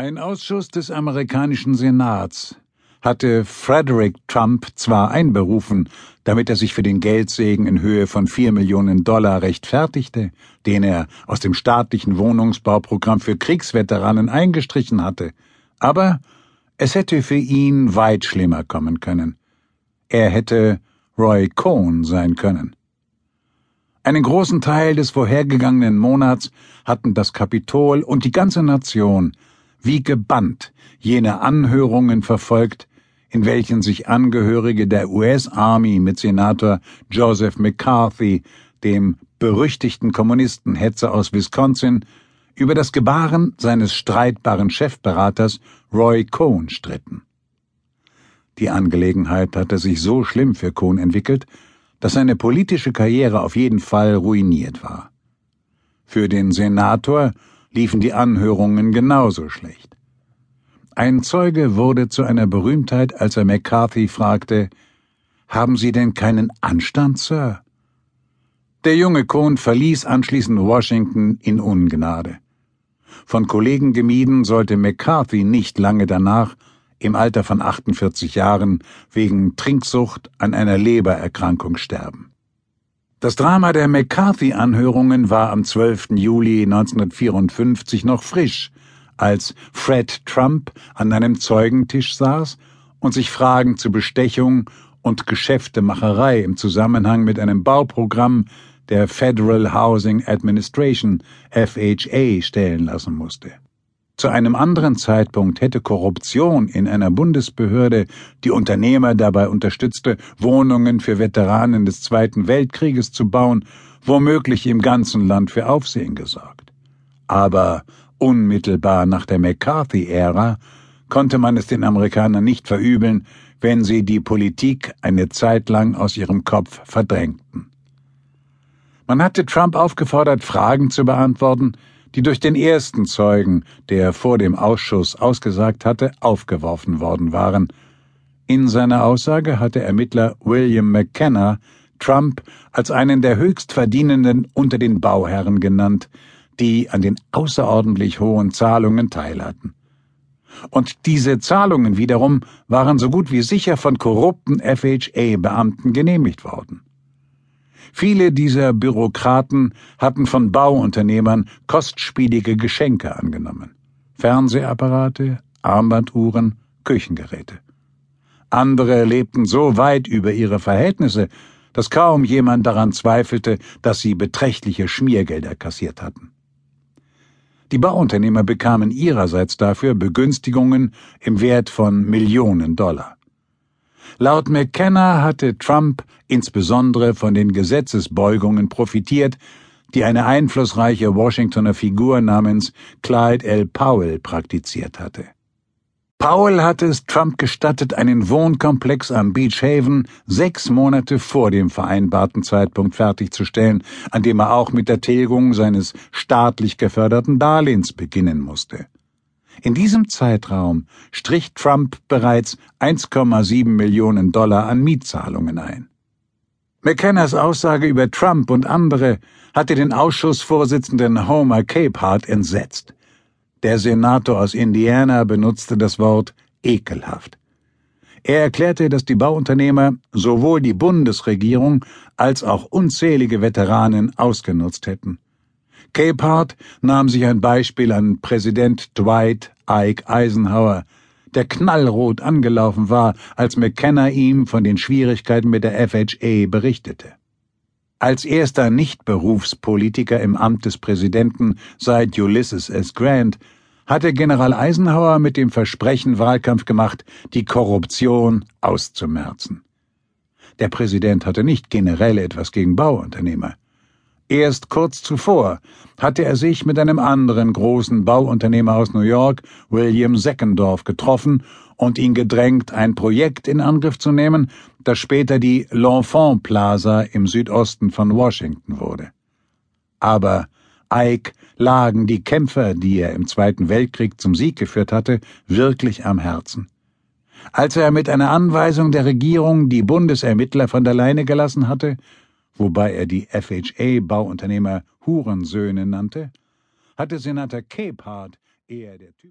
Ein Ausschuss des amerikanischen Senats hatte Frederick Trump zwar einberufen, damit er sich für den Geldsegen in Höhe von vier Millionen Dollar rechtfertigte, den er aus dem staatlichen Wohnungsbauprogramm für Kriegsveteranen eingestrichen hatte, aber es hätte für ihn weit schlimmer kommen können. Er hätte Roy Cohn sein können. Einen großen Teil des vorhergegangenen Monats hatten das Kapitol und die ganze Nation wie gebannt jene Anhörungen verfolgt, in welchen sich Angehörige der US Army mit Senator Joseph McCarthy, dem berüchtigten Kommunistenhetzer aus Wisconsin, über das Gebaren seines streitbaren Chefberaters Roy Cohn stritten. Die Angelegenheit hatte sich so schlimm für Cohn entwickelt, dass seine politische Karriere auf jeden Fall ruiniert war. Für den Senator liefen die Anhörungen genauso schlecht. Ein Zeuge wurde zu einer Berühmtheit, als er McCarthy fragte, Haben Sie denn keinen Anstand, Sir? Der junge Cohn verließ anschließend Washington in Ungnade. Von Kollegen gemieden sollte McCarthy nicht lange danach, im Alter von 48 Jahren, wegen Trinksucht an einer Lebererkrankung sterben. Das Drama der McCarthy-Anhörungen war am 12. Juli 1954 noch frisch, als Fred Trump an einem Zeugentisch saß und sich Fragen zu Bestechung und Geschäftemacherei im Zusammenhang mit einem Bauprogramm der Federal Housing Administration FHA stellen lassen musste. Zu einem anderen Zeitpunkt hätte Korruption in einer Bundesbehörde, die Unternehmer dabei unterstützte, Wohnungen für Veteranen des Zweiten Weltkrieges zu bauen, womöglich im ganzen Land für Aufsehen gesorgt. Aber unmittelbar nach der McCarthy-Ära konnte man es den Amerikanern nicht verübeln, wenn sie die Politik eine Zeit lang aus ihrem Kopf verdrängten. Man hatte Trump aufgefordert, Fragen zu beantworten, die durch den ersten Zeugen, der vor dem Ausschuss ausgesagt hatte, aufgeworfen worden waren. In seiner Aussage hatte Ermittler William McKenna Trump als einen der höchstverdienenden unter den Bauherren genannt, die an den außerordentlich hohen Zahlungen teilhatten. Und diese Zahlungen wiederum waren so gut wie sicher von korrupten FHA-Beamten genehmigt worden. Viele dieser Bürokraten hatten von Bauunternehmern kostspielige Geschenke angenommen. Fernsehapparate, Armbanduhren, Küchengeräte. Andere lebten so weit über ihre Verhältnisse, dass kaum jemand daran zweifelte, dass sie beträchtliche Schmiergelder kassiert hatten. Die Bauunternehmer bekamen ihrerseits dafür Begünstigungen im Wert von Millionen Dollar. Laut McKenna hatte Trump insbesondere von den Gesetzesbeugungen profitiert, die eine einflussreiche Washingtoner Figur namens Clyde L. Powell praktiziert hatte. Powell hatte es Trump gestattet, einen Wohnkomplex am Beach Haven sechs Monate vor dem vereinbarten Zeitpunkt fertigzustellen, an dem er auch mit der Tilgung seines staatlich geförderten Darlehens beginnen musste. In diesem Zeitraum strich Trump bereits 1,7 Millionen Dollar an Mietzahlungen ein. McKennas Aussage über Trump und andere hatte den Ausschussvorsitzenden Homer Capehart entsetzt. Der Senator aus Indiana benutzte das Wort ekelhaft. Er erklärte, dass die Bauunternehmer sowohl die Bundesregierung als auch unzählige Veteranen ausgenutzt hätten. Capehart nahm sich ein Beispiel an Präsident Dwight Ike Eisenhower, der knallrot angelaufen war, als McKenna ihm von den Schwierigkeiten mit der FHA berichtete. Als erster Nichtberufspolitiker im Amt des Präsidenten seit Ulysses S. Grant hatte General Eisenhower mit dem Versprechen Wahlkampf gemacht, die Korruption auszumerzen. Der Präsident hatte nicht generell etwas gegen Bauunternehmer. Erst kurz zuvor hatte er sich mit einem anderen großen Bauunternehmer aus New York, William Seckendorf, getroffen und ihn gedrängt, ein Projekt in Angriff zu nehmen, das später die L'Enfant Plaza im Südosten von Washington wurde. Aber Ike lagen die Kämpfer, die er im Zweiten Weltkrieg zum Sieg geführt hatte, wirklich am Herzen. Als er mit einer Anweisung der Regierung die Bundesermittler von der Leine gelassen hatte, wobei er die FHA-Bauunternehmer Hurensöhne nannte, hatte Senator Capehart eher der Typ